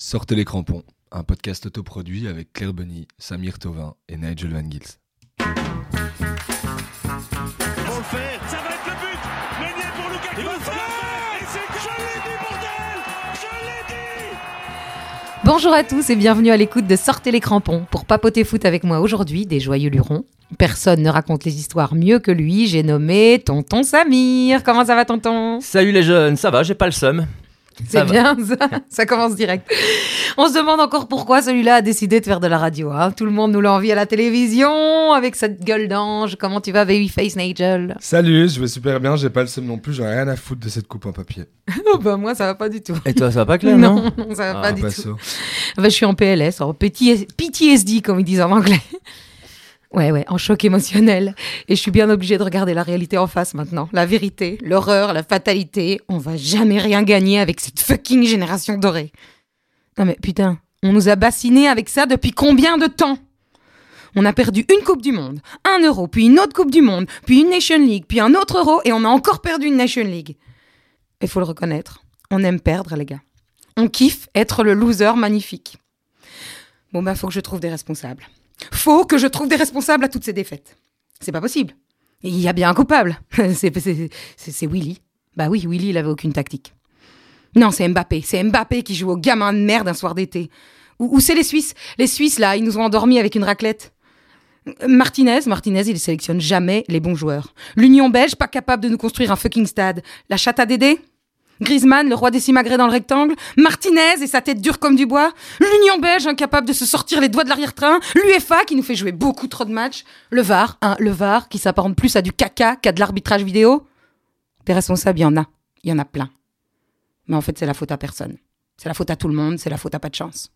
Sortez les crampons, un podcast autoproduit avec Claire Bonny, Samir Tovin et Nigel Van Gils. Ils vont le faire. Ça va être le but. Meunier pour Lukaku. Il va le ça faire. Et c'est Je l'ai dit, bordel Je l'ai dit Bonjour à tous et bienvenue à l'écoute de Sortez les crampons pour papoter foot avec moi aujourd'hui, des joyeux lurons. Personne ne raconte les histoires mieux que lui, j'ai nommé Tonton Samir. Comment ça va Tonton? Salut les jeunes, ça va, j'ai pas le seum. C'est bien ça, ça commence direct. On se demande encore pourquoi celui-là a décidé de faire de la radio. hein. Tout le monde nous l'envie à la télévision avec cette gueule d'ange. Comment tu vas Babyface Nigel? Salut, je vais super bien, j'ai pas le seum non plus, j'ai rien à foutre de cette coupe en papier. Oh bah moi ça va pas du tout. Et toi, ça va pas Claire, non, non, ça va Ah, pas du Pas tout. Bah, je suis en PLS, en petit PTSD comme ils disent en anglais. Ouais, ouais, en choc émotionnel. Et je suis bien obligée de regarder la réalité en face maintenant. La vérité, l'horreur, la fatalité. On va jamais rien gagner avec cette fucking génération dorée. Non mais putain, on nous a bassinés avec ça depuis combien de temps? On a perdu une Coupe du Monde, un Euro, puis une autre Coupe du Monde, puis une Nation League, puis un autre Euro, et on a encore perdu une Nation League. Il faut le reconnaître, on aime perdre, les gars. On kiffe être le loser magnifique. Bon, bah, faut que je trouve des responsables. Faut que je trouve des responsables à toutes ces défaites. C'est pas possible. Il y a bien un coupable. C'est- Willy. Bah oui, Willy, il avait aucune tactique. Non, c'est Mbappé. C'est Mbappé qui joue au gamin de merde un soir d'été. Ou, ou c'est les Suisses. Les Suisses, là, ils nous ont endormis avec une raclette. Martinez, Martinez, il sélectionne jamais les bons joueurs. L'Union belge, pas capable de nous construire un fucking stade. La chatte à Dédé? Griezmann, le roi des simagrées dans le rectangle, Martinez et sa tête dure comme du bois, l'Union belge incapable de se sortir les doigts de l'arrière-train, l'UEFA qui nous fait jouer beaucoup trop de matchs, le VAR, hein, le VAR qui s'apparente plus à du caca qu'à de l'arbitrage vidéo. Des responsables, il y en a, il y en a plein. Mais en fait, c'est la faute à personne. C'est la faute à tout le monde, c'est la faute à pas de chance.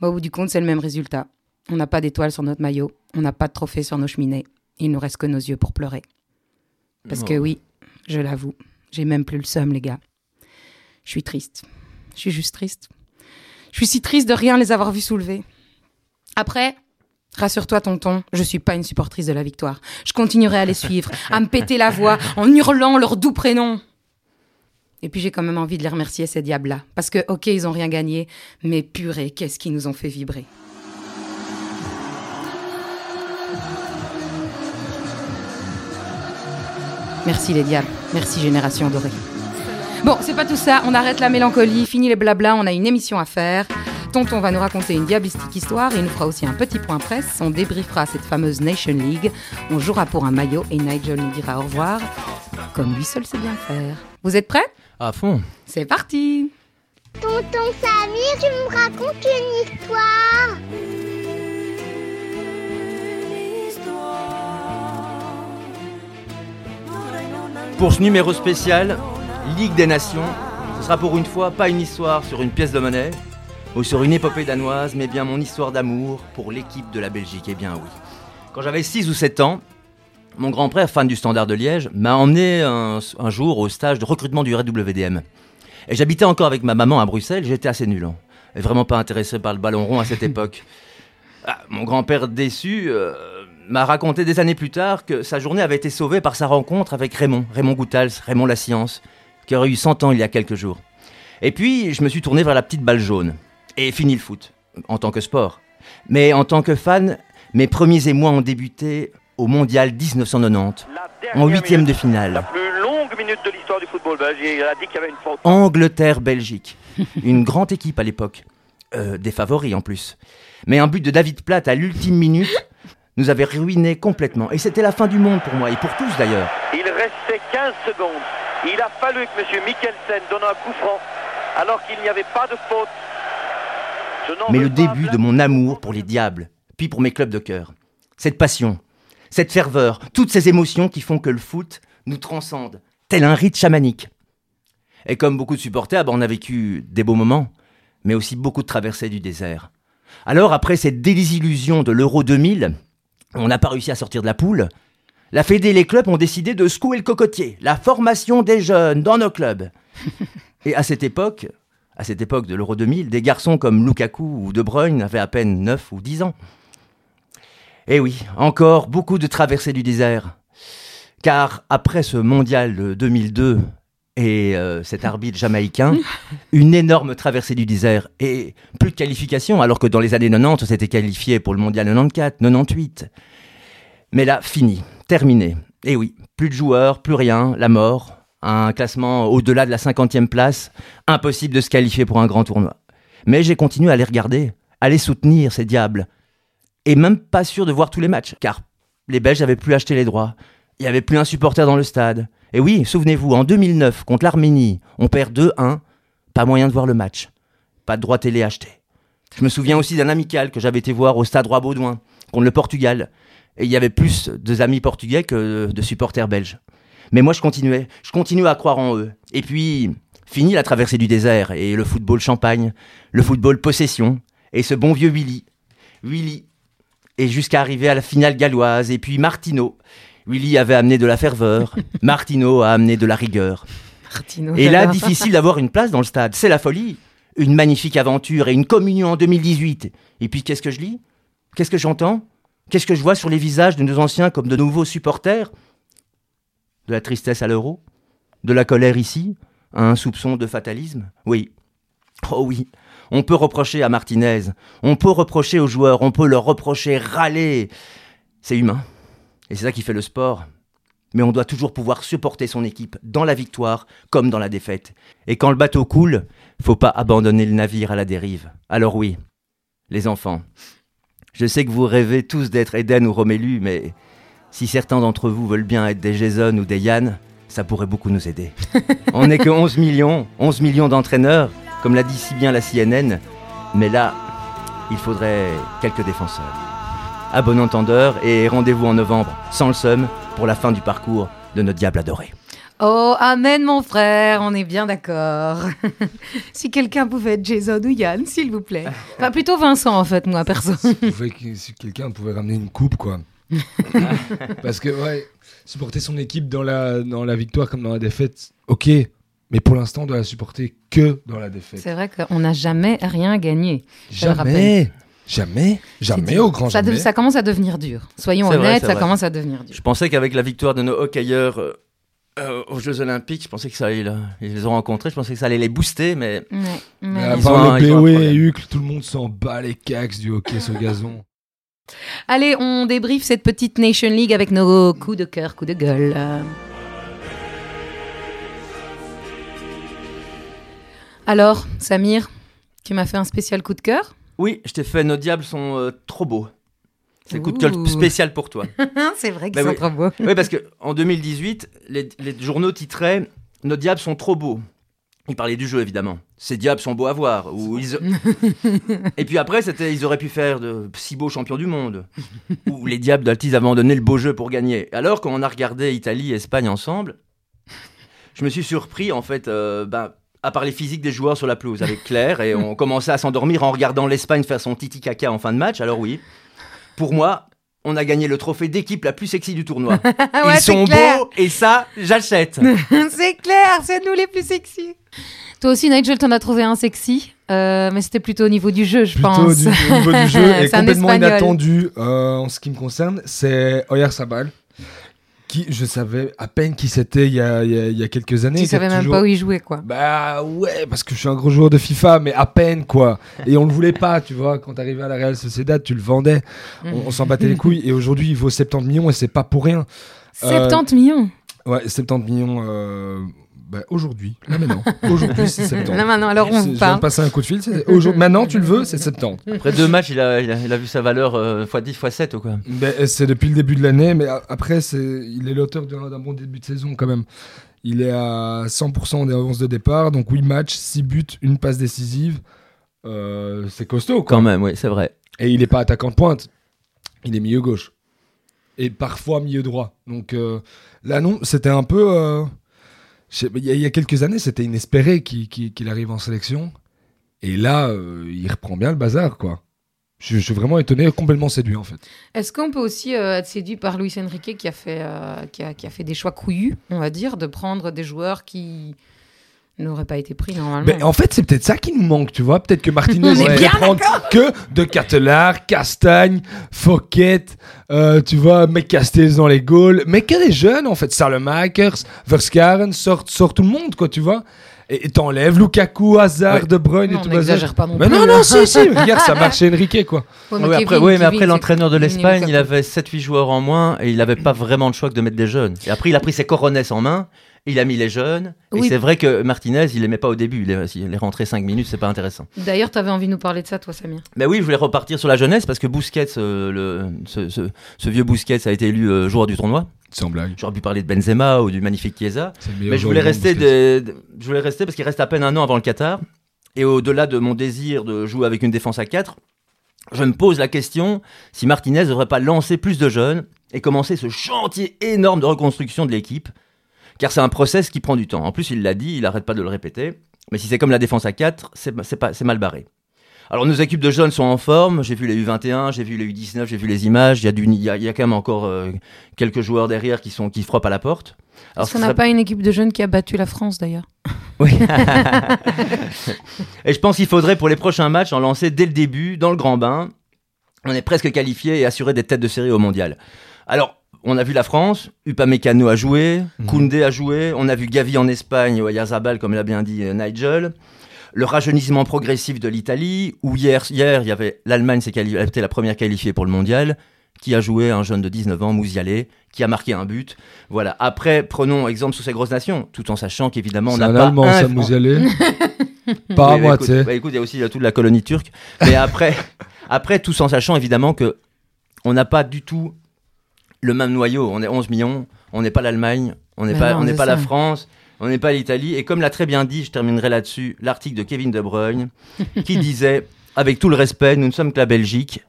Bah, au bout du compte, c'est le même résultat. On n'a pas d'étoiles sur notre maillot, on n'a pas de trophée sur nos cheminées. Il nous reste que nos yeux pour pleurer. Parce que oui, je l'avoue, j'ai même plus le seum, les gars. Je suis triste. Je suis juste triste. Je suis si triste de rien les avoir vus soulever. Après, rassure-toi, tonton, je suis pas une supportrice de la victoire. Je continuerai à les suivre, à me péter la voix en hurlant leur doux prénom. Et puis j'ai quand même envie de les remercier, ces diables-là. Parce que, ok, ils ont rien gagné, mais purée, qu'est-ce qui nous ont fait vibrer. Merci les diables. Merci Génération Dorée. Bon, c'est pas tout ça. On arrête la mélancolie, fini les blablas. On a une émission à faire. Tonton va nous raconter une diablistique histoire et il nous fera aussi un petit point presse. On débriefera cette fameuse Nation League. On jouera pour un maillot et Nigel nous dira au revoir, comme lui seul sait bien faire. Vous êtes prêts? À fond. C'est parti Tonton Samir, tu me racontes une histoire Pour ce numéro spécial, Ligue des Nations, ce sera pour une fois pas une histoire sur une pièce de monnaie ou sur une épopée danoise, mais bien mon histoire d'amour pour l'équipe de la Belgique. Eh bien oui. Quand j'avais 6 ou 7 ans, mon grand-père, fan du Standard de Liège, m'a emmené un, un jour au stage de recrutement du RWDM. Et j'habitais encore avec ma maman à Bruxelles, j'étais assez nul. hein. Et vraiment pas intéressé par le ballon rond à cette époque. Ah, mon grand-père déçu euh, m'a raconté des années plus tard que sa journée avait été sauvée par sa rencontre avec Raymond, Raymond Goutals, Raymond La Science, qui aurait eu 100 ans il y a quelques jours. Et puis, je me suis tourné vers la petite balle jaune. Et fini le foot, en tant que sport. Mais en tant que fan, mes premiers émois ont débuté au Mondial 1990, en huitième de La finale. plus longue minute de l'histoire du football belge. Il a dit qu'il y avait une faute. Angleterre-Belgique. Une grande équipe à l'époque. Euh, des favoris en plus. Mais un but de David Platt à l'ultime minute nous avait ruiné complètement. Et c'était la fin du monde pour moi, et pour tous d'ailleurs. Il restait 15 secondes. Il a fallu que M. Mikkelsen donne un coup franc alors qu'il n'y avait pas de faute. Mais le début de mon amour pour les diables, puis pour mes clubs de cœur. Cette passion, cette ferveur, toutes ces émotions qui font que le foot nous transcende, tel un rite chamanique. Et comme beaucoup de supporters, bah, on a vécu des beaux moments, mais aussi beaucoup de traversées du désert. Alors, après cette désillusion de l'Euro 2000, on n'a pas réussi à sortir de la poule. La Fédé et les clubs ont décidé de secouer le cocotier, la formation des jeunes dans nos clubs. Et à cette époque, à cette époque de l'Euro 2000, des garçons comme Lukaku ou De Bruyne avaient à peine 9 ou 10 ans. Et oui, encore beaucoup de traversées du désert. Car après ce mondial de 2002 et euh, cet arbitre jamaïcain, une énorme traversée du désert et plus de qualification, alors que dans les années 90, on s'était qualifié pour le mondial 94, 98. Mais là, fini, terminé. Et oui, plus de joueurs, plus rien, la mort, un classement au-delà de la 50e place, impossible de se qualifier pour un grand tournoi. Mais j'ai continué à les regarder, à les soutenir, ces diables. Et même pas sûr de voir tous les matchs, car les Belges n'avaient plus acheté les droits. Il n'y avait plus un supporter dans le stade. Et oui, souvenez-vous, en 2009, contre l'Arménie, on perd 2-1, pas moyen de voir le match. Pas de droit télé acheté. Je me souviens aussi d'un amical que j'avais été voir au stade Roi-Baudouin, contre le Portugal. Et il y avait plus de amis portugais que de supporters belges. Mais moi, je continuais. Je continuais à croire en eux. Et puis, fini la traversée du désert et le football champagne, le football possession, et ce bon vieux Willy. Willy. Et jusqu'à arriver à la finale galloise. Et puis Martino. Willy avait amené de la ferveur. Martino a amené de la rigueur. Martino, Et là, difficile d'avoir une place dans le stade. C'est la folie. Une magnifique aventure et une communion en 2018. Et puis, qu'est-ce que je lis? Qu'est-ce que j'entends? Qu'est-ce que je vois sur les visages de nos anciens comme de nouveaux supporters? De la tristesse à l'euro? De la colère ici? Un soupçon de fatalisme? Oui. Oh oui. On peut reprocher à Martinez, on peut reprocher aux joueurs, on peut leur reprocher, râler. C'est humain. Et c'est ça qui fait le sport. Mais on doit toujours pouvoir supporter son équipe dans la victoire comme dans la défaite. Et quand le bateau coule, faut pas abandonner le navire à la dérive. Alors oui, les enfants, je sais que vous rêvez tous d'être Eden ou Romélu, mais si certains d'entre vous veulent bien être des Jason ou des Yann, ça pourrait beaucoup nous aider. On n'est que 11 millions, 11 millions d'entraîneurs, comme l'a dit si bien la CNN, mais là, il faudrait quelques défenseurs. À bon entendeur et rendez-vous en novembre, sans le seum, pour la fin du parcours de notre diable adoré. Oh, amen, mon frère, on est bien d'accord. si quelqu'un pouvait être Jason ou Yann, s'il vous plaît. Enfin, plutôt Vincent, en fait, moi, perso. Si, quelqu'un pouvait ramener une coupe, quoi. Parce que, ouais, supporter son équipe dans la, dans la victoire comme dans la défaite, ok. Mais pour l'instant, on doit la supporter que dans la défaite. C'est vrai qu'on n'a jamais rien gagné. je le Jamais. Jamais. Jamais au grand ça, de- jamais. ça commence à devenir dur. Soyons vrai, honnêtes, ça vrai. commence à devenir dur. Je pensais qu'avec la victoire de nos hockeyeurs euh, euh, aux Jeux Olympiques, je pensais que ça allait, là, ils les ont rencontrés, je pensais que ça allait les booster, mais Ouais, Mais mais- à part le BOE et. Hucle, tout le monde s'en bat les cax du hockey sur gazon. Allez, on débriefe cette petite Nation League avec nos coups de cœur, coups de gueule. Alors, Samir, tu m'as fait un spécial coup de cœur oui, je t'ai fait, nos diables sont euh, trop beaux. C'est un coup de spécial pour toi. C'est vrai qu'ils Bah sont oui. trop beaux. oui, parce qu'en 2018, les, les journaux titraient Nos diables sont trop beaux. Ils parlaient du jeu, évidemment. Ces diables sont beaux à voir. Ou ils... Et puis après, c'était ils auraient pu faire de si beaux champions du monde. Ou les diables d'Altis avaient abandonné le beau jeu pour gagner. Alors, quand on a regardé Italie et Espagne ensemble, je me suis surpris, en fait, euh, ben, à part les physiques des joueurs sur la pelouse avec Claire, et on commençait à s'endormir en regardant l'Espagne faire son titi caca en fin de match. Alors oui, pour moi, on a gagné le trophée d'équipe la plus sexy du tournoi. Ouais, Ils sont clair. beaux et ça, j'achète. c'est clair, c'est nous les plus sexy. Toi aussi, Nigel, t'en as trouvé un sexy, euh, mais c'était plutôt au niveau du jeu, je Plutôt pense. du, au niveau du jeu et complètement inattendu euh, en ce qui me concerne, c'est Oyarzabal. Qui, je savais à peine qui c'était il y a, il y a- il y a quelques années. Tu savais même toujours- pas où il jouait, quoi. Bah ouais, parce que je suis un gros joueur de FIFA, mais à peine quoi. Et on le voulait pas, tu vois. Quand t'arrivais à la Real Sociedad, tu le vendais. On, on s'en battait les couilles. Et aujourd'hui, il vaut 70 millions et c'est pas pour rien. Euh, 70 millions. Ouais, 70 millions. Euh... Bah, aujourd'hui, là maintenant. Aujourd'hui, c'est 70. Là maintenant, alors on Je parle. de passer un coup de fil. aujourd'hui- Maintenant, tu le veux, c'est 70. Après deux matchs, il a, il a, il a vu sa valeur euh, x10, x7 ou quoi. Ben, c'est depuis le début de l'année, mais après, il est l'auteur d'un, bon début de saison quand même. Il est à 100% des avances de départ, donc 8 matchs, 6 buts, une passe décisive. Euh, c'est costaud, quoi. Quand même, oui, c'est vrai. Et il n'est pas attaquant de pointe, il est milieu gauche. Et parfois milieu droit. Donc euh, là, non, c'était un peu. Il y, a- quelques années, c'était inespéré qu'il, arrive en sélection. Et là, euh, il reprend bien le bazar, quoi. Je, je suis vraiment étonné, complètement séduit en fait. Est-ce qu'on peut aussi euh, être séduit par Luis Enrique qui a, fait, euh, qui, a, qui a fait des choix couillus, on va dire, de prendre des joueurs qui n'aurait pas été pris normalement. Mais en fait, c'est peut-être ça qui nous manque, tu vois. Peut-être que Martinez, bien va prendre que de Catelard, Castagne, Fouquet, euh, tu vois, mec Castells dans les Gaules, mais que des jeunes, en fait. Salemakers, Verskaren, sort, sort tout le monde, quoi, tu vois. Et t'enlèves Lukaku, Hazard, Ouais. De Bruyne Non, et tout on n'exagère pas non Mais plus. non, non, hein. si, si, regarde, ça marche chez Enrique, quoi. Ouais, mais Oui, après, Kevin- mais l'entraîneur de l'Espagne, il avait 7-8 joueurs en moins et il n'avait pas vraiment le choix que de mettre des jeunes. Et après, il a pris ses coronets en main, il a mis les jeunes. Et c'est vrai que Martinez, il aimait pas au début. Il est, il est rentré 5 minutes, c'est pas intéressant. D'ailleurs, t'avais envie de nous parler de ça, toi, Samir. Mais oui, je voulais repartir sur la jeunesse parce que Busquets, euh, le, ce, ce- ce vieux Busquets a été élu euh, joueur du tournoi. Sans blague. J'aurais pu parler de Benzema ou du magnifique Chiesa. Mais je voulais rester, des- je voulais rester parce qu'il reste à peine un an avant le Qatar. Et au-delà de mon désir de jouer avec une défense à 4, je me pose la question si Martinez ne devrait pas lancer plus de jeunes et commencer ce chantier énorme de reconstruction de l'équipe. Car c'est un process qui prend du temps. En plus, il l'a dit, il n'arrête pas de le répéter. Mais si c'est comme la défense à 4, c'est mal barré. Alors nos équipes de jeunes sont en forme. J'ai vu les U21, j'ai vu les U19, j'ai vu les images. Il y a, du, il y a, il y a quand même encore euh, quelques joueurs derrière qui, sont, qui frappent à la porte. Alors, Est-ce qu'on n'a serait- pas une équipe de jeunes qui a battu la France, d'ailleurs oui. et je pense qu'il faudrait pour les prochains matchs en lancer dès le début, dans le grand bain. On est presque qualifié et assuré des têtes de série au mondial. Alors, on a vu la France, Upamecano a joué, Koundé a joué, on a vu Gavi en Espagne, Oyarzabal, comme l'a bien dit euh, Nigel. Le rajeunissement progressif de l'Italie, où hier, hier, il y avait l'Allemagne, s'est la première qualifiée pour le mondial, qui a joué un jeune de 19 ans, Mouzialé, qui a marqué un but. Voilà. Après, prenons exemple sur ces grosses nations, tout en sachant qu'évidemment, on n'a un pas Allemand, un- ça, Mouzialé. Pas à moi, tu sais. écoute, il y a aussi toute la colonie turque. Mais après, après, tout en sachant évidemment que on n'a pas du tout le même noyau. On est 11 millions. On n'est pas l'Allemagne. On n'est Mais pas, non, on n'est pas la. France. On n'est pas l'Italie. Et comme l'a très bien dit, je terminerai là-dessus, l'article de Kevin De Bruyne qui disait, avec tout le respect, nous ne sommes que la Belgique.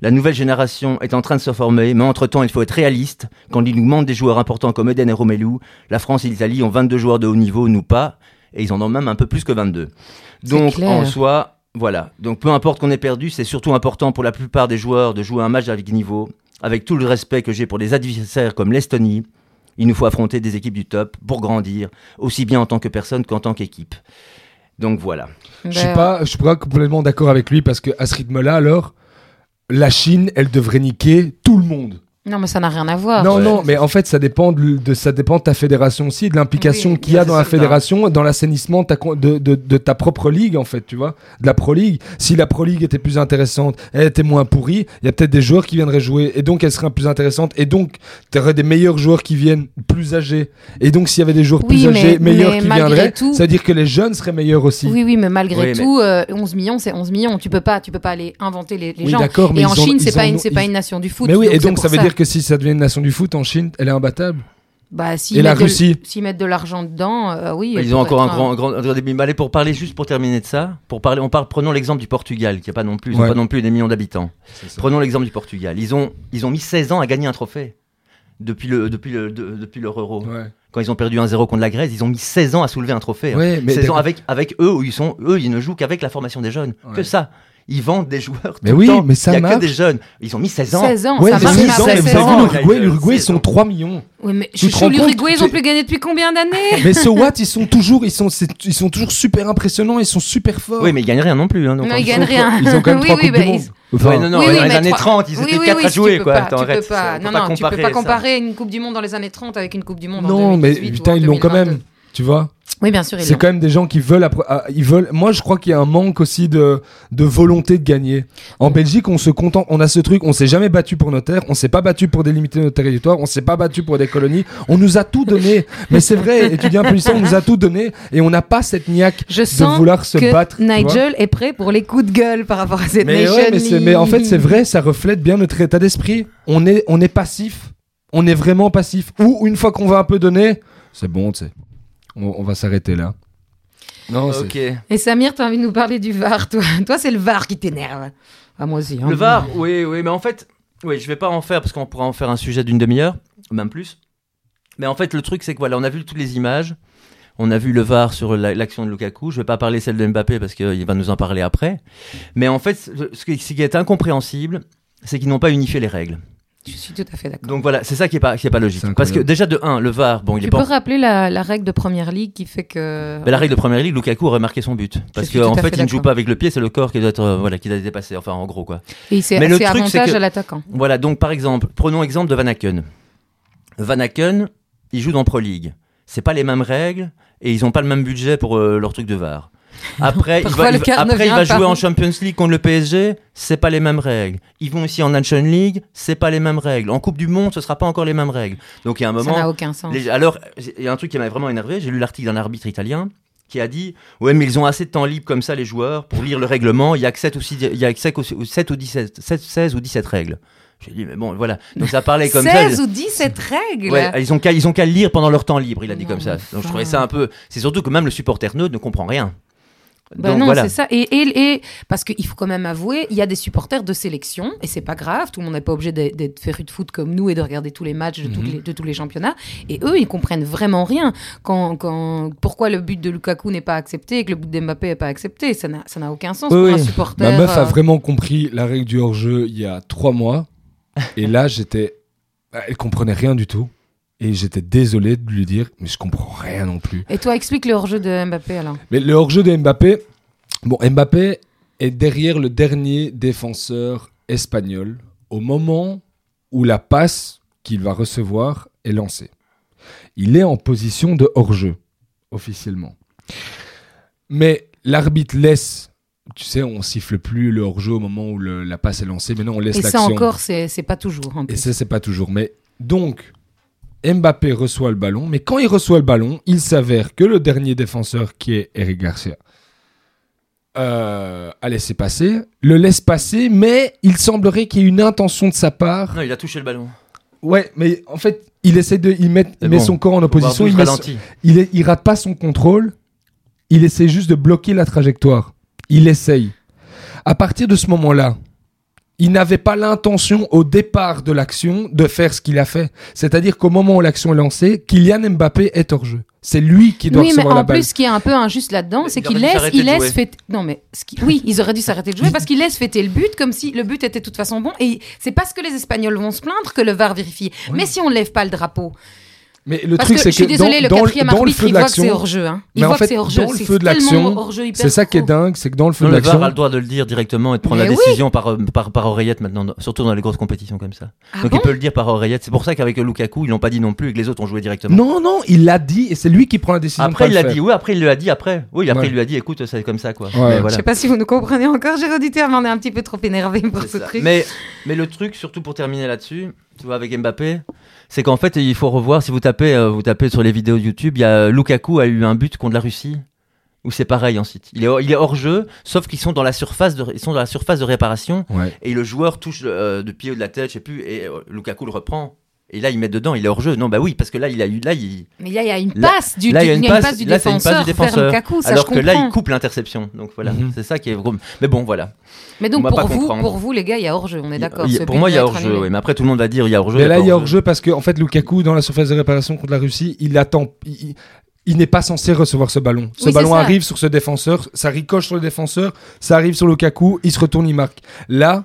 La nouvelle génération est en train de se former, mais entre-temps, il faut être réaliste. Quand il nous manque des joueurs importants comme Eden et Romelu, la France et l'Italie ont 22 joueurs de haut niveau, nous pas, et ils en ont même un peu plus que 22. Donc, en soi, voilà. Donc, peu importe qu'on ait perdu, c'est surtout important pour la plupart des joueurs de jouer un match avec niveau, avec tout le respect que j'ai pour des adversaires comme l'Estonie. Il nous faut affronter des équipes du top pour grandir, aussi bien en tant que personne qu'en tant qu'équipe. Donc voilà. Je suis Ben, pas, je suis pas complètement d'accord avec lui parce que à ce rythme-là, alors, la Chine, elle devrait niquer tout le monde. Non, mais ça n'a rien à voir. non, ouais. non, mais en fait, ça dépend de, de- ça dépend de ta fédération aussi, de l'implication Oui, qu'il y a dans la fédération, dans l'assainissement de ta, con- de, de- de ta propre ligue, en fait, tu vois, de la Pro League. Si la Pro League était plus intéressante, elle était moins pourrie, il y a peut-être des joueurs qui viendraient jouer, et donc elle serait plus intéressante, et donc tu aurais des meilleurs joueurs qui viennent plus âgés, et donc s'il y avait des joueurs Oui, plus mais- âgés, meilleurs mais qui viendraient, tout- ça veut dire que les jeunes seraient meilleurs aussi. Oui, oui, mais malgré Oui, mais- tout, euh, 11 millions, c'est 11 millions. Tu peux pas, tu peux pas aller inventer les, les Oui, gens. d'accord, mais Et ils en Chine, c'est pas une, pas une nation du foot. Mais oui, et donc ça veut dire que si ça devient une nation du foot en Chine, elle est imbattable. bah, Et la Russie s'ils mettent de l'argent dedans, euh, oui. Ils ont encore un grand, grand, grand début. Mais allez, pour parler juste pour terminer de ça, pour parler, on parle, prenons l'exemple du Portugal, qui a pas non plus, Ouais. pas non plus des millions d'habitants. Prenons l'exemple du Portugal. Ils ont, ils ont mis 16 ans à gagner un trophée depuis le, depuis le, de- depuis leur euro. Ouais. Quand ils ont perdu 1-0 contre la Grèce, ils ont mis 16 ans à soulever un trophée. hein. Ouais, mais 16 ans avec, avec eux, où ils sont, eux, ils ne jouent qu'avec la formation des jeunes. Ouais. Que ça. Ils vendent des joueurs. Tout Mais le oui, temps. mais ça Il y a que marche. des jeunes. Ils ont mis 16 ans. 16 ans, Ouais, ça mais marche c'est mais ça, après mais vous 16 avez ans. vu l'Uruguay, l'Uruguay, ils 16 sont ans. 3 millions. Oui, mais Tu te chouchou, rends compte l'Uruguay, ils que- ont plus gagné depuis combien d'années Mais ce what, ils sont toujours, ils sont, c'est- ils sont toujours super impressionnants, ils sont super forts. Oui, mais ils gagnent rien non plus. hein, donc Non, en- ils gagnent rien. Ils ont quand même Oui, trois oui, coupes bah, du monde. Enfin, Ouais, non, non, Oui, dans oui, les mais années trois- 30, ils Oui, étaient oui, 4 oui, à jouer. peux Quoi. pas, Attends, tu arrête, peux pas. Non, non, tu peux comparer pas ça. comparer une Coupe du Monde dans les années 30 avec une Coupe du Monde en non, mais 2018 ou putain, en ils l'ont quand 2022. même. Tu vois, Oui, bien sûr, c'est quand même des gens qui veulent, ah, ils veulent. Moi, je crois qu'il y a un manque aussi de, de volonté de gagner. En Belgique, on se contente, on a ce truc, on s'est jamais battu pour nos terres, on s'est pas battu pour délimiter notre territoire, on s'est pas battu pour des colonies. On nous a tout donné. mais c'est vrai, étudiant un peu l'histoire, on nous a tout donné et on n'a pas cette niaque Je de vouloir se que battre. Nigel est prêt pour les coups de gueule par rapport à cette Mais, Nation ouais, mais, mais en fait, c'est vrai, ça reflète bien notre état d'esprit. On est, on est passif. On est vraiment passif. Ou une fois qu'on va un peu donner, c'est bon, tu sais. On, on va s'arrêter là. Non, c'est- Ok. Et Samir, t'as envie de nous parler du VAR, toi? Toi, c'est le VAR qui t'énerve. Ah, moi aussi. hein. Le VAR, oui, oui, mais en fait, oui, je vais pas en faire parce qu'on pourra en faire un sujet d'une demi-heure, même plus. Mais en fait, le truc, c'est que voilà, on a vu toutes les images. On a vu le VAR sur la- l'action de Lukaku. Je vais pas parler celle de Mbappé parce qu'il va nous en parler après. Mais en fait, ce qui est incompréhensible, c'est qu'ils n'ont pas unifié les règles. Je suis tout à fait d'accord. Donc voilà, c'est ça qui est pas, qui est pas logique. Parce que déjà de 1, le VAR, bon, il Tu est peux pas. rappeler la, la règle de première ligue qui fait que. Mais la règle de première ligue, Lukaku aurait marqué son but. Parce qu'en à fait, fait il ne joue pas avec le pied, c'est le corps qui doit être, euh, voilà, qui doit dépassé. Enfin, en gros, quoi. Et c'est Mais le c'est truc, c'est avantage que- à l'attaquant. Voilà, donc par exemple, prenons exemple de Van Aken. Van Aken, il joue dans Pro League. C'est pas les mêmes règles et ils ont pas le même budget pour euh, leur truc de VAR. Après, il va, il après, il va jouer en Champions League contre le PSG, c'est pas les mêmes règles. Ils vont aussi en Nation League, c'est pas les mêmes règles. En Coupe du Monde, ce sera pas encore les mêmes règles. Donc il y a un Ça moment, n'a aucun sens. les- alors, il y a un truc qui m'a vraiment énervé. J'ai lu l'article d'un arbitre italien qui a dit Ouais, mais ils ont assez de temps libre comme ça, les joueurs, pour lire le règlement. Il y a que 7 ou, 6, il y a que 7 ou 7 ou 17, 7, 16 ou 17 règles. J'ai dit Mais bon, voilà. Donc ça parlait comme 16 ça. ou 17 règles Ouais, ils ont qu'à le lire pendant leur temps libre, il a dit Non, comme ça. Donc je trouvais ça un peu. C'est surtout que même le supporter neutre ne comprend rien. Bah Donc non, voilà. c'est ça. Et, et, et parce qu'il faut quand même avouer, il y a des supporters de sélection, et c'est pas grave, tout le monde n'est pas obligé d'être féru de foot comme nous et de regarder tous les matchs de, toutes Mhm. les, de tous les championnats. Et eux, ils comprennent vraiment rien. Quand, quand, pourquoi le but de Lukaku n'est pas accepté et que le but d'Mbappé n'est pas accepté Ça n'a aucun sens Oui, pour un supporter. Ma meuf a euh, vraiment compris la règle du hors-jeu il y a trois mois. Et là, j'étais. Elle comprenait rien du tout. Et j'étais désolé de lui dire, mais je comprends rien non plus. Et toi, explique le hors-jeu de Mbappé alors. Mais le hors-jeu de Mbappé, bon, Mbappé est derrière le dernier défenseur espagnol au moment où la passe qu'il va recevoir est lancée. Il est en position de hors-jeu, officiellement. Mais l'arbitre laisse, tu sais, on siffle plus le hors-jeu au moment où le- la passe est lancée, maintenant on laisse Et ça l'action. encore, c'est c'est pas toujours. En Et ça, c'est pas toujours. Mais donc, Mbappé reçoit le ballon, mais quand il reçoit le ballon, il s'avère que le dernier défenseur, qui est Eric Garcia, euh, a laissé passer, le laisse passer, mais il semblerait qu'il y ait une intention de sa part. Non, il a touché le ballon. Ouais, mais en fait, il essaie de, il met, met bon. son corps en opposition, il, met il, il rate pas son contrôle, il essaie juste de bloquer la trajectoire. Il essaye. À partir de ce moment-là, il n'avait pas l'intention au départ de l'action de faire ce qu'il a fait. C'est-à-dire qu'au moment où l'action est lancée, Kylian Mbappé est hors jeu. C'est lui qui doit oui, mais recevoir la en balle. plus, ce qui est un peu injuste là-dedans, Mais c'est il qu'il laisse, il laisse fêter. Non, mais ce qui- oui, ils auraient dû s'arrêter de jouer parce qu'il laisse fêter le but comme si le but était de toute façon bon. Et c'est parce que les Espagnols vont se plaindre que le VAR vérifie. Mais si on ne lève pas le drapeau, Mais le parce truc, que c'est je suis que désolé, le quatrième dans le arbitre, feu il de voit que c'est l'action, hors jeu. Hein. Il Mais en voit fait, que c'est hors jeu. dans le C'est feu de l'action, hors-jeu c'est ça qui est dingue, c'est que dans le feu Non, de le VAR l'action, a le droit de le dire directement et de prendre Mais la oui. décision par, euh, par, par oreillette maintenant, surtout dans les grosses compétitions comme ça. Ah Donc bon il peut le dire par oreillette. C'est pour ça qu'avec Lukaku, ils l'ont pas dit non plus et que les autres ont joué directement. non, non, il l'a dit et c'est lui qui prend la décision. Après, il l'a dit. Oui, après, il l'a dit après. Oui, après, Ouais. il lui a dit écoute, c'est comme ça, quoi. Ouais. Mais Je voilà. Je sais pas si vous nous comprenez encore, j'ai auditeur, mais on est un petit peu trop énervé pour ce truc. Mais, mais le truc, surtout pour terminer là-dessus, tu vois, avec Mbappé, c'est qu'en fait, il faut revoir, si vous tapez, euh, vous tapez sur les vidéos YouTube, il y a Lukaku a eu un but contre la Russie, où c'est pareil ensuite. Il est, hors- il est hors jeu, sauf qu'ils sont dans la surface de, ils sont dans la surface de réparation, Ouais. et le joueur touche euh, de pied ou de la tête, je sais plus, et euh, Lukaku le reprend. Et là, il met dedans, il est hors jeu. Non, bah oui, parce que là, il a eu, là, il, Mais là, il y a une Là- passe du, là, il y a du- une il y a une passe- du là, c'est une passe défenseur alors que là, il coupe l'interception. Donc voilà, Mhm. c'est ça qui est gros. Mais bon, voilà. Mais donc pour vous, comprendre. pour vous, les gars, il y a hors-jeu, on est d'accord. Pour but moi, il y a annulé. oui. Mais après, tout le monde va dire il y a hors-jeu. Mais il y a là, il y a hors-jeu. hors-jeu parce que en fait, Lukaku, dans la surface de réparation contre la Russie, il attend. Il, n'est pas censé recevoir ce ballon. Ce Oui, ballon arrive sur ce défenseur, ça ricoche sur le défenseur, ça arrive sur Lukaku, il se retourne, il marque. Là,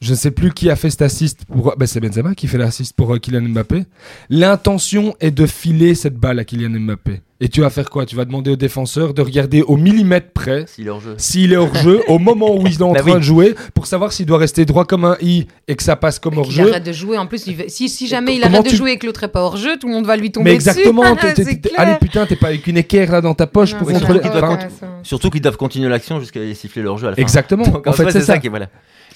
je ne sais plus qui a fait cet assist pour. Ben, c'est Benzema qui fait l'assist pour euh, Kylian Mbappé. L'intention est de filer cette balle à Kylian Mbappé. Et tu vas faire quoi? Tu vas demander au défenseur de regarder au millimètre près S'il est hors-jeu. s'il est hors jeu au moment où il est en Bah train oui. de jouer pour savoir s'il doit rester droit comme un i et que ça passe comme hors jeu. arrête de jouer. En plus, il si, si jamais il arrête de jouer et que l'autre est pas hors jeu, tout le monde va lui tomber Mais dessus. exactement, allez putain, t'es pas avec une équerre là dans ta poche Non, pour contrôler. ça, Enfin, ça. Surtout qu'ils doivent continuer l'action jusqu'à siffler leur jeu à la fin. Exactement. Donc, en fait, c'est ça. qui est voilà.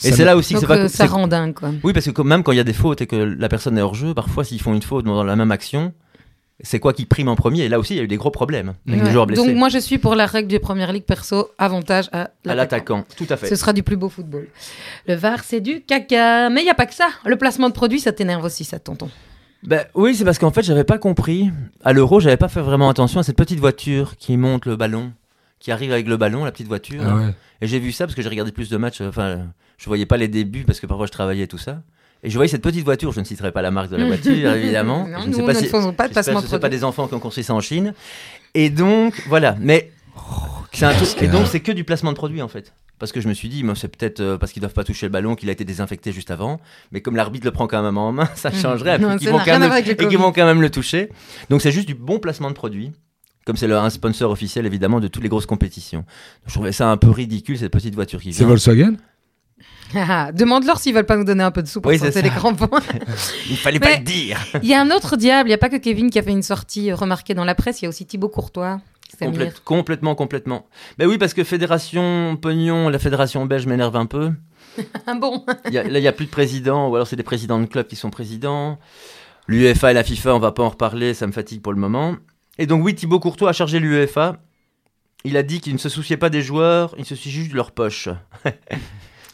Et Ça c'est là aussi que Donc c'est pas. euh, ça c'est- rend dingue, quoi. Oui, parce que quand- même quand il y a des fautes et que la personne est hors jeu, parfois s'ils font une faute dans la même action, c'est quoi qui prime en premier? Et là aussi, il y a eu des gros problèmes. Avec Ouais. des joueurs blessés. Donc moi, je suis pour la règle de première ligue perso, avantage à l'attaquant. tout à fait. Ce sera du plus beau football. Le VAR, c'est du caca. Mais il n'y a pas que ça. Le placement de produit, ça t'énerve aussi, ça, tonton. Ben, oui, c'est parce qu'en fait, j'avais pas compris. À l'euro, j'avais pas fait vraiment attention à cette petite voiture qui monte le ballon, qui arrive avec le ballon, la petite voiture. Ah ouais. Et j'ai vu ça parce que j'ai regardé plus de matchs. euh, Enfin, je voyais pas les débuts parce que parfois je travaillais et tout ça. Et je voyais cette petite voiture. Je ne citerai pas la marque de la voiture, évidemment. Non, je ne nous, sais nous pas ne si. faisons pas de ce ne sont pas des enfants qui ont construit ça en Chine. Et donc, voilà. Mais c'est un truc. Et donc, c'est que du placement de produit en fait. Parce que je me suis dit, c'est peut-être euh, parce qu'ils doivent pas toucher le ballon qu'il a été désinfecté juste avant. Mais comme l'arbitre le prend quand même en main, ça changerait. Non, et qu'ils ça vont, quand rien même le- avec le et qu'ils Covid. vont quand même le toucher. Donc c'est juste du bon placement de produit. Comme c'est un sponsor officiel évidemment de toutes les grosses compétitions. Je trouvais ça un peu ridicule cette petite voiture qui C'est vient. Volkswagen? Ah, Demande-leur s'ils veulent pas nous donner un peu de sous pour Oui, sortir c'est les crampons. Il fallait Mais- pas le dire. Il y a un autre diable, il n'y a pas que Kevin qui a fait une sortie euh, remarquée dans la presse, il y a aussi Thibaut Courtois. Complète- complètement, complètement. Ben oui, parce que fédération pognon, la fédération belge m'énerve un peu. Ah bon? Il y a- là, il n'y a plus de président, ou alors c'est des présidents de clubs qui sont présidents. L'UEFA et la FIFA, on va pas en reparler, ça me fatigue pour le moment. Et donc oui, Thibaut Courtois a chargé l'UEFA. Il a dit qu'il ne se souciait pas des joueurs, il se soucie juste de leur poche.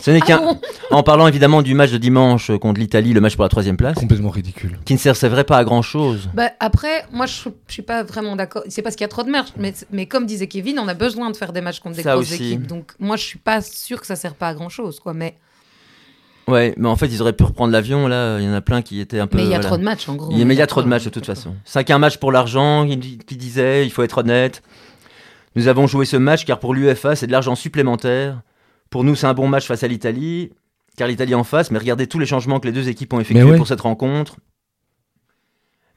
Ce n'est Ah qu'un... bon En parlant évidemment du match de dimanche contre l'Italie, le match pour la troisième place, Complètement ridicule. qui ne servait pas à grand chose. Bah, Après, moi je, je suis pas vraiment d'accord. C'est parce qu'il y a trop de matchs, mais, mais comme disait Kevin, on a besoin de faire des matchs contre des Ça grosses aussi. équipes. Donc moi je suis pas sûr que ça sert pas à grand chose. Quoi. Mais Ouais, mais en fait, ils auraient pu reprendre l'avion, là, il y en a plein qui étaient un peu. mais il y a voilà. trop de matchs en gros. Il y a- mais il y a trop de matchs de toute façon. C'est qu'un match pour l'argent, qui, qui disait, il faut être honnête. Nous avons joué ce match car pour l'UEFA, c'est de l'argent supplémentaire. Pour nous, c'est un bon match face à l'Italie, car l'Italie est en face, mais regardez tous les changements que les deux équipes ont effectués ouais. pour cette rencontre.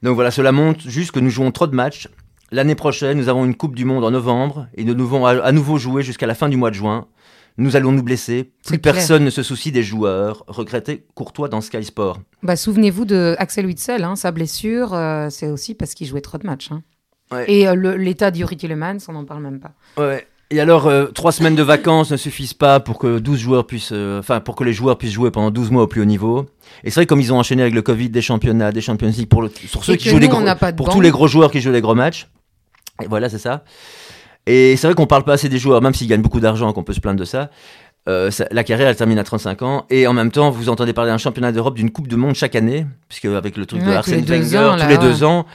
Donc voilà, cela montre juste que nous jouons trop de matchs. L'année prochaine, nous avons une Coupe du Monde en novembre et nous devons à, nouveau jouer jusqu'à la fin du mois de juin. Nous allons nous blesser. Plus clair. personne ne se soucie des joueurs. Regrettait Courtois dans Sky Sport. Bah, Souvenez-vous de Axel Witsel, hein, sa blessure, euh, c'est aussi parce qu'il jouait trop de matchs. hein. Ouais. Et euh, l'état d'Yuri Tillemans, on n'en parle même pas. Ouais. Et alors, euh, trois semaines de vacances ne suffisent pas pour que 12 joueurs puissent, euh, enfin, pour que les joueurs puissent jouer pendant 12 mois au plus haut niveau. Et c'est vrai, comme ils ont enchaîné avec le Covid, des championnats, des Champions League, pour, le, sur ceux Et qui jouent nous, gros, pour tous les gros joueurs qui jouent les gros matchs. Et voilà, c'est ça. Et c'est vrai qu'on parle pas assez des joueurs, même s'ils gagnent beaucoup d'argent, qu'on peut se plaindre de ça. Euh, ça- la carrière, elle termine à 35 ans. Et en même temps, vous entendez parler d'un championnat d'Europe, d'une Coupe du Monde chaque année, puisque avec le truc Ouais, de tous Arsène les deux Wenger, tous les ouais. deux ans,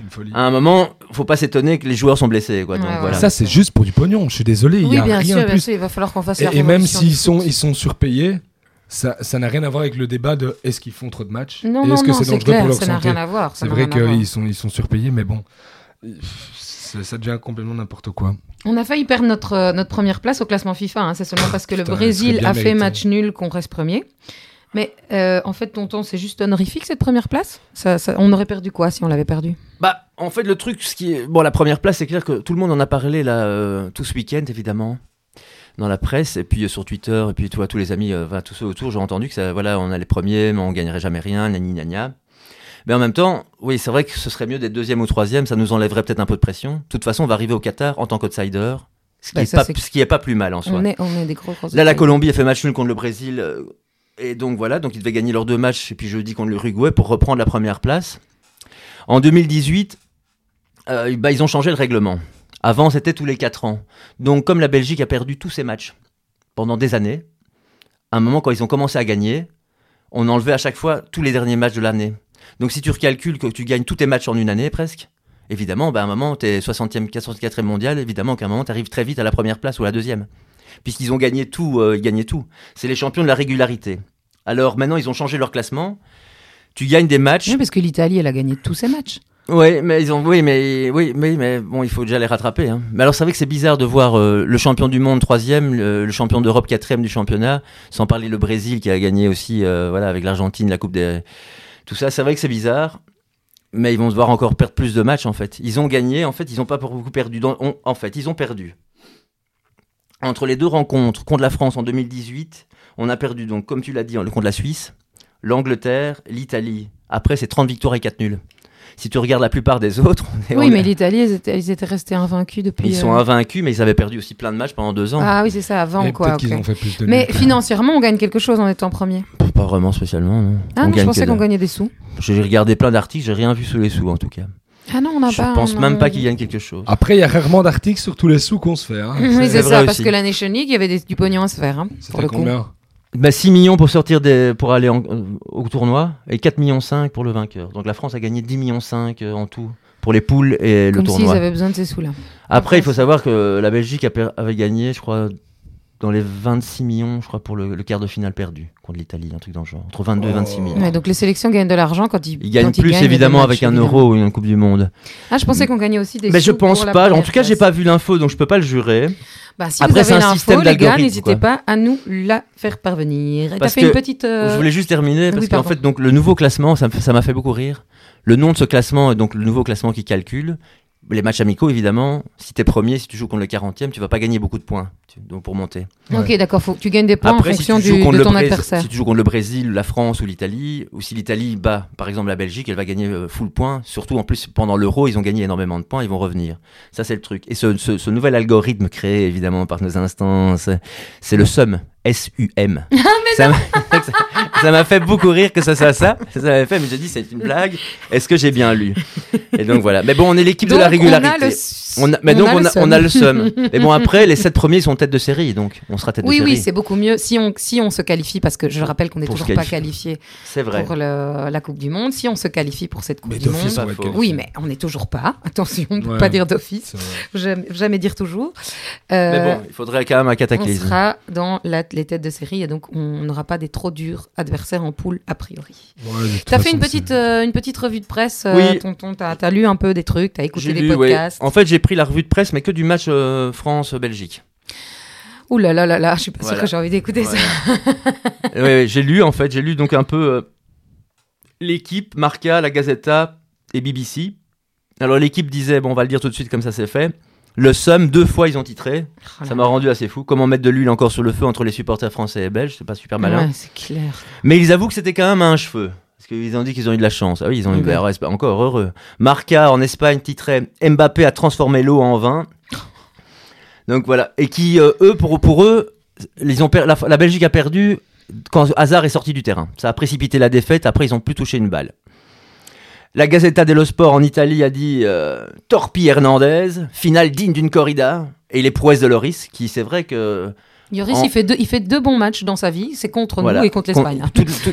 une folie. à un moment, faut pas s'étonner que les joueurs sont blessés. Quoi. Donc, Ouais, ouais. voilà. Ça, c'est juste pour du pognon. Je suis désolé. Il y oui, a bien rien sûr, bien plus. sûr, il va falloir qu'on fasse la Et, et même s'ils sont, ils sont surpayés, ça ça n'a rien à voir avec le débat de est-ce qu'ils font trop de matchs Non, et non, est-ce que c'est dangereux clair, pour leur ça n'a santé. rien à voir. C'est vrai qu'ils sont, ils sont surpayés, mais bon, ça, ça devient complètement n'importe quoi. On a failli perdre notre, euh, notre première place au classement FIFA. hein. C'est seulement parce que le Brésil a fait mérité. match nul qu'on reste premier. Mais euh, en fait, tonton, c'est juste honorifique cette première place? Ça, ça- On aurait perdu quoi si on l'avait perdu? Bah, en fait, le truc, ce qui est. Bon, la première place, c'est clair que tout le monde en a parlé, là, euh, tout ce week-end, évidemment, dans la presse, et puis euh, sur Twitter, et puis toi, tous les amis, enfin, tous ceux autour, j'ai entendu que ça, voilà, on allait premier, mais on gagnerait jamais rien, nani, gna Mais en même temps, oui, c'est vrai que ce serait mieux d'être deuxième ou troisième, ça nous enlèverait peut-être un peu de pression. De toute façon, on va arriver au Qatar en tant qu'outsider, ce qui Bah, est pas- c'est- ce qui est pas plus mal en soi. on est, on est des gros gros Là, la. Colombie a fait match nul contre le Brésil. Et donc voilà, donc ils devaient gagner leurs deux matchs, et puis jeudi contre l'Uruguay pour reprendre la première place. En 2018, euh, bah, ils ont changé le règlement. Avant, c'était tous les 4 ans. Donc comme la Belgique a perdu tous ses matchs pendant des années, à un moment, quand ils ont commencé à gagner, on enlevait à chaque fois tous les derniers matchs de l'année. Donc si tu recalcules que tu gagnes tous tes matchs en une année presque, évidemment, bah, à un moment, tu es 60e, 64e mondial, évidemment qu'à un moment, tu arrives très vite à la première place ou à la deuxième. Puisqu'ils ont gagné tout, euh, ils gagnaient tout. C'est les champions de la régularité. Alors maintenant, ils ont changé leur classement. Tu gagnes des matchs. Oui, parce que l'Italie, elle a gagné tous ses matchs. Oui, mais ils ont, oui, mais oui, mais, mais bon, il faut déjà les rattraper. hein. Mais alors, c'est vrai que c'est bizarre de voir euh, le champion du monde troisième, le, le champion d'Europe quatrième du championnat, sans parler le Brésil qui a gagné aussi, euh, voilà, avec l'Argentine, la Coupe des, tout ça. C'est vrai que c'est bizarre, mais ils vont devoir encore perdre plus de matchs en fait. Ils ont gagné, en fait, ils n'ont pas beaucoup perdu. Dans- on- en fait, ils ont perdu. Entre les deux rencontres contre la France en 2018, on a perdu donc, comme tu l'as dit, contre la Suisse, l'Angleterre, l'Italie. Après, c'est 30 victoires et 4 nuls. Si tu regardes la plupart des autres, on est- Oui, on mais l'Italie, ils étaient, ils étaient restés invaincus depuis. ils sont euh, invaincus, mais ils avaient perdu aussi plein de matchs pendant deux ans. Ah oui, c'est ça, avant Et quoi. Peut-être qu'ils ok. ont fait plus de Mais nuls. financièrement, on gagne quelque chose en étant premier. Pas vraiment spécialement, non. Ah On non, je pensais qu'on gagnait des sous. J'ai regardé plein d'articles, j'ai rien vu sous les sous en tout cas. Ah non, on n'a Je pas. pense on a- même pas qu'ils gagnent quelque chose. Après, il y a rarement d'articles sur tous les sous qu'on se fait. hein. Oui, c'est ça, parce aussi. que la Nation League, il y avait des- du pognon à se faire. hein, pour C'était le coup. combien Bah, 6 millions pour sortir des, pour aller en- euh, au tournoi et 4 millions 5 pour le vainqueur. Donc la France a gagné 10 millions 5 euh, en tout pour les poules et le Comme s'ils tournoi. avaient besoin de ces sous-là. Après, il faut savoir que la Belgique avait gagné, je crois, dans les 26 millions, je crois, pour le, le quart de finale perdu contre l'Italie, un truc dans le genre. Entre 22 et 26 millions. Ouais, donc les sélections gagnent de l'argent quand ils Ils gagnent quand plus gagnent des évidemment matchs, avec un évidemment. euro ou une Coupe du Monde. Ah, je pensais qu'on gagnait aussi des Mais je pense pas. En tout cas, j'ai place. pas vu l'info, donc je peux pas le jurer. Bah, si Après, vous c'est un système les gars, n'hésitez pas à nous la faire parvenir. Parce fait que une petite. euh, Je voulais juste terminer parce oui, qu'en fait, donc le nouveau classement, ça ça m'a fait beaucoup rire. Le nom de ce classement est donc le nouveau classement qui calcule. Les matchs amicaux, évidemment, si t'es premier, si tu joues contre le 40e, tu vas pas gagner beaucoup de points tu- donc pour monter. Ok, d'accord, faut que tu gagnes des points Après, en si fonction tu joues du, contre de le ton Brésil- adversaire. si tu joues contre le Brésil, la France ou l'Italie, ou si l'Italie bat par exemple la Belgique, elle va gagner euh, full point. Surtout en plus pendant l'Euro, ils ont gagné énormément de points, ils vont revenir. Ça c'est le truc. Et ce, ce- ce nouvel algorithme créé évidemment par nos instances, c'est le SUM. S-U-M. Ah, ça m'a- ça m'a fait beaucoup rire que ça soit ça. Ça m'a fait, mais j'ai dit c'est une blague. Est-ce que j'ai bien lu? Et donc voilà. Mais bon, on est l'équipe de la régularité. On a le, s- On a- mais donc a on a, on le seum. Mais bon après, les sept premiers sont tête de série, donc on sera tête Oui, de série. oui, c'est beaucoup mieux si on, si on se qualifie, parce que je rappelle qu'on n'est toujours pas qualifié C'est vrai. pour le- la Coupe du Monde. Si on se qualifie pour cette Coupe Mais du Monde. on Pas. Oui, mais on n'est toujours pas. Attention, on ne peut Ouais. pas dire d'office. Jamais, jamais dire toujours. Mais Euh, bon, il faudrait quand même un on cataclysme. sera dans la- les têtes de série et donc on n'aura pas des trop durs adversaires en poule a priori. Ouais, fait une petite, euh, une petite revue de presse, euh, Oui. tonton. T'as as lu un peu des trucs, t'as écouté des lu, ouais. podcasts. En fait, j'ai pris la revue de presse, mais que du match euh, France-Belgique. Ouh là là là là, je suis pas Voilà. que j'ai envie d'écouter ça. Ouais, j'ai lu, en fait, j'ai lu donc un peu l'équipe, Marca, la Gazeta et BBC. Alors, l'équipe disait, bon, on va le dire tout de suite comme ça c'est fait. Le Somme, deux fois, ils ont titré. Oh Ça m'a rendu assez fou. Comment mettre de l'huile encore sur le feu entre les supporters français et belges C'est pas super malin. Ouais, c'est clair. Mais ils avouent que c'était quand même un cheveu. Parce qu'ils ont dit qu'ils ont eu de la chance. Ah oui, ils ont eu. Ouais. bah, ouais, c'est pas- encore heureux. Marca en Espagne titrait Mbappé a transformé l'eau en vin. Donc voilà. Et qui, euh, eux, pour, pour eux, ils ont per- la, la Belgique a perdu quand Hazard est sorti du terrain. Ça a précipité la défaite. Après, ils ont plus touché une balle. La Gazzetta dello Sport en Italie a dit euh, Torpi Hernandez, finale digne d'une corrida. Et les prouesses de Loris, qui c'est vrai que Yoris, En- il, fait deux, il fait deux bons matchs dans sa vie. C'est contre Voilà. nous et contre Con- l'Espagne.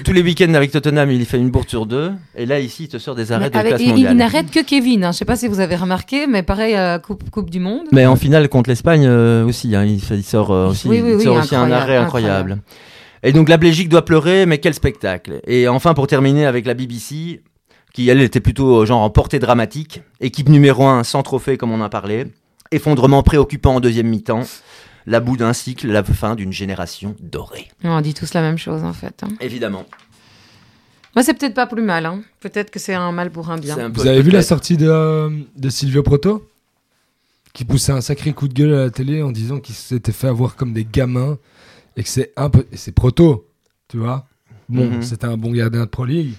tous- les week-ends avec Tottenham, il fait une bourde sur deux. Et là, ici, il te sort des arrêts Mais de avec- classe et il mondiale. n'arrête que Kevin. Hein. Je sais pas si vous avez remarqué, mais pareil, euh, coupe, coupe du Monde. Mais en finale contre l'Espagne euh, aussi, hein, il, fait- il sort, aussi, Oui, oui, il oui, sort aussi un incroyable, arrêt incroyable. Et donc la Belgique doit pleurer, mais quel spectacle. Et enfin, pour terminer avec la BBC, qui elle était plutôt euh, genre en portée dramatique, équipe numéro 1 sans trophée comme on a parlé, effondrement préoccupant en deuxième mi-temps, la bout d'un cycle, la fin d'une génération dorée. On dit tous la même chose en fait. hein. Évidemment. Moi, c'est peut-être pas plus mal. hein. Peut-être que c'est un mal pour un bien. Un Vous avez vu la sortie de, euh, de Silvio Proto? Qui poussait un sacré coup de gueule à la télé en disant qu'il s'était fait avoir comme des gamins et que c'est un peu. et c'est Proto, tu vois? Bon, Mhm. c'était un bon gardien de Pro League.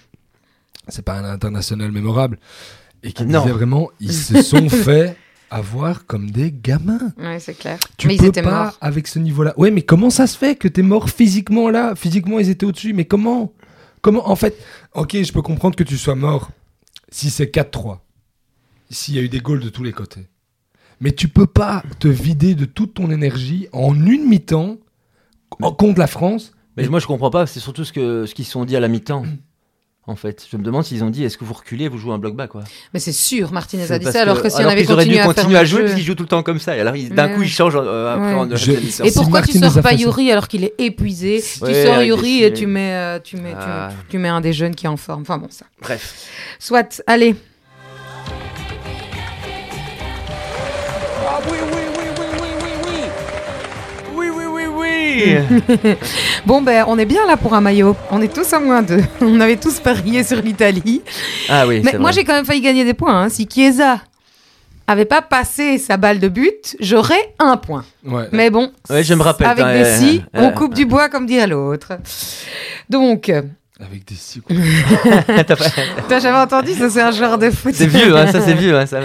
C'est pas un international mémorable. Et qui Non. disait vraiment, ils se sont fait avoir comme des gamins. Ouais, c'est clair. Tu mais peux ils étaient pas morts. avec ce niveau-là. Ouais, mais comment ça se fait que t'es mort physiquement là? Physiquement, ils étaient au-dessus. Mais comment? Comment En fait, ok, je peux comprendre que tu sois mort si c'est 4-3. S'il y a eu des goals de tous les côtés. Mais tu peux pas te vider de toute ton énergie en une mi-temps en- contre la France. Mais moi je comprends pas, c'est surtout ce que ce qu'ils se sont dit à la mi-temps. En fait, je me demande s'ils ont dit est-ce que vous reculez, vous jouez un bloc bas quoi. Mais c'est sûr, Martinez a dit ça, alors que- que si on alors avait qu'ils auraient dû continué à continuer à jouer jeu- parce qu'ils jouent tout le temps comme ça. Et alors ils- d'un coup ils changent euh, après Ouais. en Je-. Et Si pourquoi tu sors pas. Yuri alors qu'il est épuisé Ouais, Tu sors Yuri et tu mets, euh, tu, mets, tu- Ah. tu, mets un des jeunes qui est en forme. Enfin bon, ça. Bref. Soit, allez. Ah oui, oui, oui, oui, oui, oui, oui. Oui oui oui oui. Bon, ben, on est bien là pour un maillot. On est tous à moins deux. On avait tous parié sur l'Italie. ah oui. Mais moi, j'ai quand même failli gagner des points. hein. Si Chiesa avait pas passé sa balle de but, j'aurais un point. Ouais. Mais bon, Ouais, je me rappelle, avec t'as- des si, euh, on coupe du bois comme dit à l'autre. Donc, Avec des six. T'as pas- toi, j'avais entendu, ça c'est un joueur de foot. c'est vieux, hein, ça c'est vieux, hein, ça.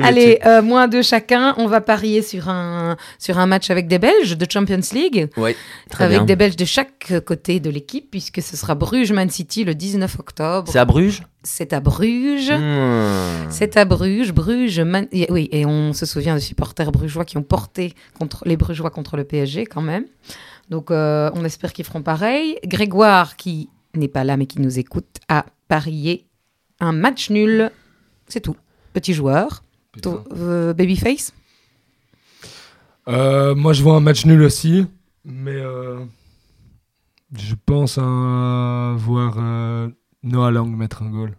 Allez, euh, moins deux chacun. On va parier sur un, sur un match avec des Belges de Champions League. Très avec bien. des Belges de chaque côté de l'équipe, puisque ce sera Bruges-Man City le 19 octobre. C'est à Bruges. C'est à Bruges. Hmm. C'est à Bruges, Bruges, Man- oui, et on se souvient des supporters brugeois qui ont porté contre les Brugeois contre le PSG quand même. Donc euh, on espère qu'ils feront pareil. Grégoire, qui n'est pas là mais qui nous écoute, a parié un match nul. C'est tout. Petit joueur. To- euh, Babyface. Euh, moi, je vois un match nul aussi. Mais euh, je pense à voir euh, Noah Lang mettre un goal.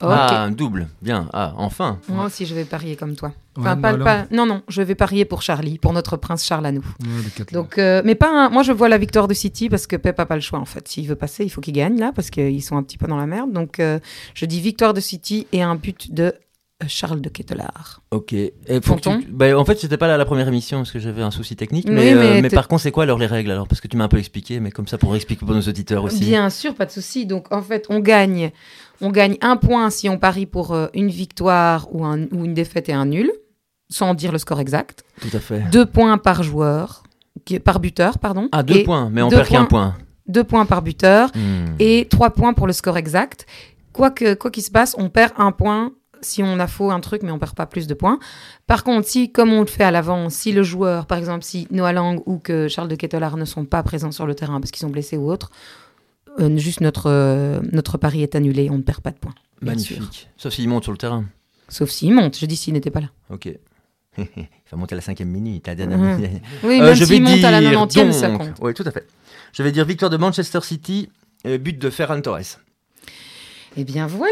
Ah, un double. Bien. Ah, enfin. Moi aussi, je vais parier comme toi. Ouais, pas, pas- non, non, je vais parier pour Charlie, pour notre prince Charles à nous. Ouais, Donc, euh, mais pas un- moi je vois la victoire de City parce que Pep a pas le choix en fait. S'il veut passer, il faut qu'il gagne là parce qu'ils sont un petit peu dans la merde. Donc euh, je dis victoire de City et un but de euh, Charles de Kettelard. Ok. Et faut que Tonton tu- bah, en fait, j'étais pas là la première émission parce que j'avais un souci technique. Oui, Mais, euh, mais par contre, c'est quoi alors les règles alors? Parce que tu m'as un peu expliqué, mais comme ça pour expliquer pour nos auditeurs aussi. Bien sûr, pas de souci. Donc en fait, on gagne, on gagne un point si on parie pour euh, une victoire ou, un- ou une défaite et un nul, sans dire le score exact. Tout à fait. Deux points par joueur, par buteur, pardon. Ah, deux Et points, mais on perd qu'un point. Deux points par buteur. Hmm. et 3 points pour le score exact. Quoi que quoi qu'il se passe, on perd un point si on a faux un truc, mais on perd pas plus de points. Par contre, si, comme on le fait à l'avant, si le joueur, par exemple, si Noah Lang ou que Charles de Kettelard ne sont pas présents sur le terrain parce qu'ils sont blessés ou autre, euh, juste notre, euh, notre pari est annulé, on ne perd pas de points. Magnifique. Sauf s'il monte sur le terrain. Sauf s'il monte, je dis s'il n'était pas là. Ok. Il va monter à la cinquième minute. la dernière Mhm. minute. Oui, Euh, je vais monte à la dire 90e, ça compte. Oui, tout à fait. Je vais dire victoire de Manchester City, euh, but de Ferran Torres. Eh bien voilà,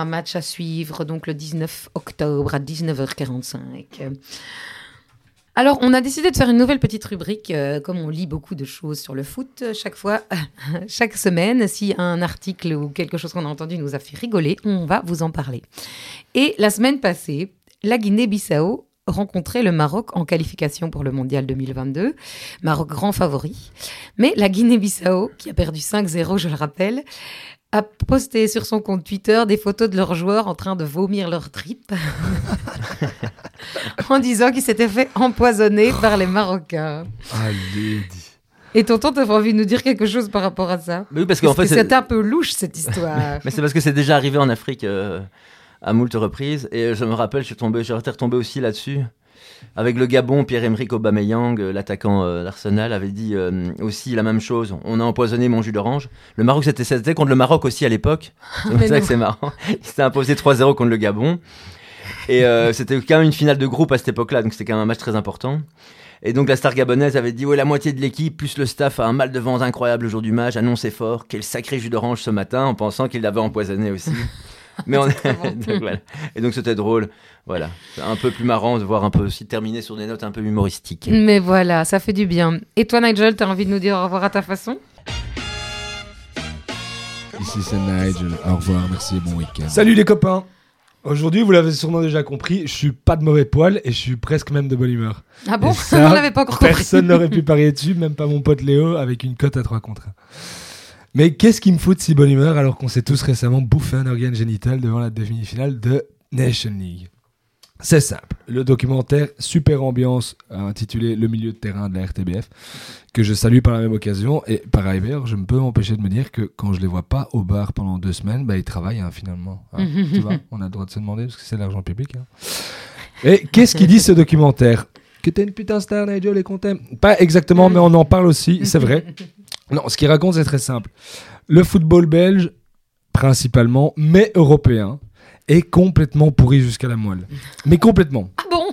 un match à suivre donc le 19 octobre à 19h45. Alors, on a décidé de faire une nouvelle petite rubrique, euh, comme on lit beaucoup de choses sur le foot, chaque fois, chaque semaine, si un article ou quelque chose qu'on a entendu nous a fait rigoler, on va vous en parler. Et la semaine passée, la Guinée-Bissau rencontrait le Maroc en qualification pour le Mondial 2022. Maroc grand favori. Mais la Guinée-Bissau, qui a perdu 5-0, je le rappelle, a posté sur son compte Twitter des photos de leurs joueurs en train de vomir leurs tripes en disant qu'ils s'étaient fait empoisonner par les Marocains. Allez. Et tonton, t'avais envie de nous dire quelque chose par rapport à ça? Mais oui, parce qu'en fait, c'est un peu louche cette histoire. Mais c'est parce que c'est déjà arrivé en Afrique euh, à moult reprises. Et je me rappelle, je suis tombé, j'étais retombé aussi là-dessus. Avec le Gabon, Pierre-Emerick Aubameyang, euh, l'attaquant euh, d'Arsenal, avait dit euh, aussi la même chose. On a empoisonné mon jus d'orange. Le Maroc, c'était contre le Maroc aussi à l'époque. C'est ça que c'est marrant. Il s'était imposé 3-0 contre le Gabon. Et euh, c'était quand même une finale de groupe à cette époque-là, donc c'était quand même un match très important. Et donc la star gabonaise avait dit ouais la moitié de l'équipe plus le staff a un mal de ventre incroyable le jour du match, annoncé fort quel sacré jus d'orange ce matin en pensant qu'il l'avait empoisonné aussi. Mais on donc, voilà. Et donc c'était drôle, voilà, C'est un peu plus marrant de voir un peu aussi terminer sur des notes un peu humoristiques. Mais voilà, ça fait du bien. Et toi, Nigel, t'as envie de nous dire au revoir à ta façon? Ici c'est Nigel. Au revoir, merci et bon week-end. Salut les copains Aujourd'hui, vous l'avez sûrement déjà compris, je suis pas de mauvais poil et je suis presque même de bonne humeur. Ah bon? Ça, On l'avait pas encore compris. Personne n'aurait pu parier dessus, même pas mon pote Léo avec une cote à 3 contre 1. Mais qu'est-ce qui me fout de si bonne humeur alors qu'on s'est tous récemment bouffé un organe génital devant la demi-finale de Nation League? C'est simple. Le documentaire Super Ambiance, intitulé Le milieu de terrain de la RTBF, que je salue par la même occasion. Et par ailleurs, je ne peux m'empêcher de me dire que quand je les vois pas au bar pendant deux semaines, bah, ils travaillent hein, finalement. hein. tu vois, on a le droit de se demander parce que c'est l'argent public. hein. Et qu'est-ce qu'il dit ce documentaire? Que t'es une putain star, Nigel, et qu'on t'aime. Pas exactement, mais on en parle aussi, c'est vrai. Non, ce qu'il raconte, c'est très simple. Le football belge, principalement, mais européen, est complètement pourri jusqu'à la moelle. Mais complètement. Ah bon?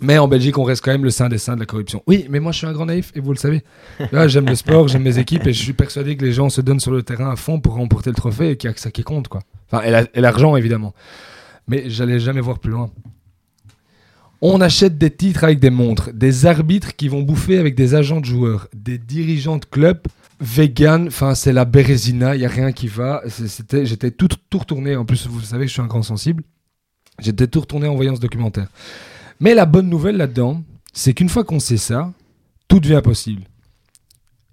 Mais en Belgique, on reste quand même le saint des saints de la corruption. Oui, mais moi, je suis un grand naïf, et vous le savez. Là, j'aime le sport, j'aime mes équipes, et je suis persuadé que les gens se donnent sur le terrain à fond pour remporter le trophée, et qu'il n'y a que ça qui compte, quoi. Enfin, et la- et l'argent, évidemment. Mais j'allais jamais voir plus loin. On achète des titres avec des montres, des arbitres qui vont bouffer avec des agents de joueurs, des dirigeants de clubs vegan, enfin c'est la bérésina, il y a rien qui va. C'était, j'étais tout, tout retourné. En plus, vous savez je suis un grand sensible. J'étais tout retourné en voyant ce documentaire. Mais la bonne nouvelle là-dedans, c'est qu'une fois qu'on sait ça, tout devient possible.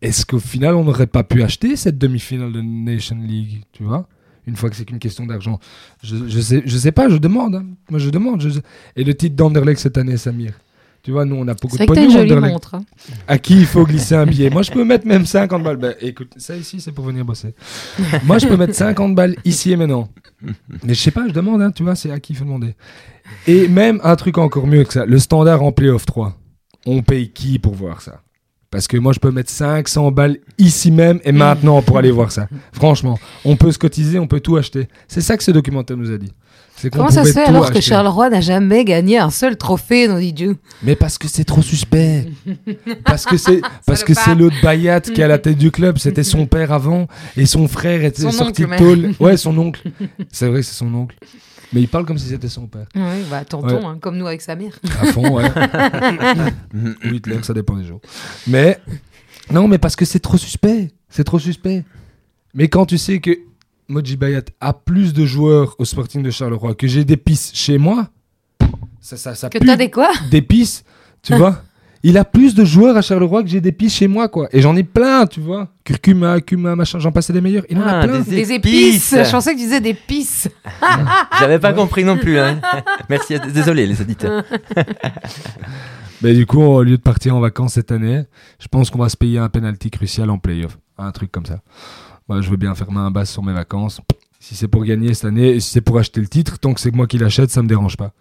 Est-ce qu'au final, on n'aurait pas pu acheter cette demi-finale de Nation League, tu vois? Une fois que c'est qu'une question d'argent. Je, je sais, pas, je demande. hein. Moi, je demande. Et le titre d'Anderlecht cette année, Samir? Tu vois, nous, on a beaucoup C'est de pognon, jolie Anderlecht. montre. hein. À qui il faut glisser un billet Moi, je peux mettre même 50 balles. Ben, écoute, ça ici, c'est pour venir bosser. Moi, je peux mettre 50 balles ici et maintenant. Mais je sais pas, je demande, hein, tu vois, c'est à qui il faut demander. Et même un truc encore mieux que ça, le standard en playoff 3. On paye qui pour voir ça? Parce que moi, je peux mettre 500 balles ici même et maintenant pour aller voir ça. Franchement, on peut se cotiser, on peut tout acheter. C'est ça que ce documentaire nous a dit. Comment ça se fait alors que acheter. Charleroi n'a jamais gagné un seul trophée, nous dit Dieu Mais parce que c'est trop suspect. parce que c'est parce que c'est l'autre Bayat qui est à la tête du club. C'était son père avant et son frère était Son sorti tôle. Ouais, son oncle. C'est vrai, c'est son oncle. Mais il parle comme si c'était son père. Oui, bah tonton, Ouais. hein, comme nous avec Samir. À fond, ouais. Ou Hitler, ça dépend des jours. Mais non, mais parce que c'est trop suspect. C'est trop suspect. Mais quand tu sais que Moji Bayat a plus de joueurs au Sporting de Charleroi, que j'ai des pistes chez moi, ça, ça, ça Que pue t'as des quoi des pistes, tu vois. Il a plus de joueurs à Charleroi que j'ai des pistes chez moi, quoi. Et j'en ai plein, tu vois. Curcuma, Cuma, machin, j'en passais des meilleurs. Il en a Ah, plein. des- Des épices. Je pensais que tu disais des pisses J'avais pas compris non plus. Hein. Merci, désolé les auditeurs. Mais du coup, au lieu de partir en vacances cette année, je pense qu'on va se payer un penalty crucial en playoff. Un truc comme ça. Je veux bien faire main basse sur mes vacances. Si c'est pour gagner cette année et si c'est pour acheter le titre, tant que c'est moi qui l'achète, ça me dérange pas.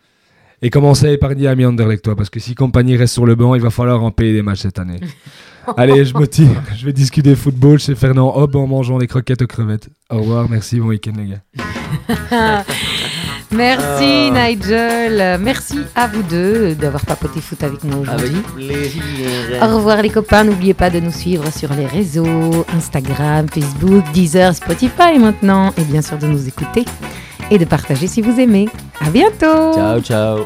Et commencer à épargner Ami Anderlecht, toi, parce que si compagnie reste sur le banc, il va falloir en payer des matchs cette année. Allez, je me tire. Je vais discuter football chez Fernand Hobb en mangeant des croquettes aux crevettes. Au revoir, merci, bon week-end, les gars. Merci Nigel Merci à vous deux d'avoir papoté foot avec moi aujourd'hui. plaisir. Au revoir les copains, n'oubliez pas de nous suivre sur les réseaux, Instagram, Facebook, Deezer, Spotify maintenant, et bien sûr de nous écouter et de partager si vous aimez. À bientôt Ciao, ciao.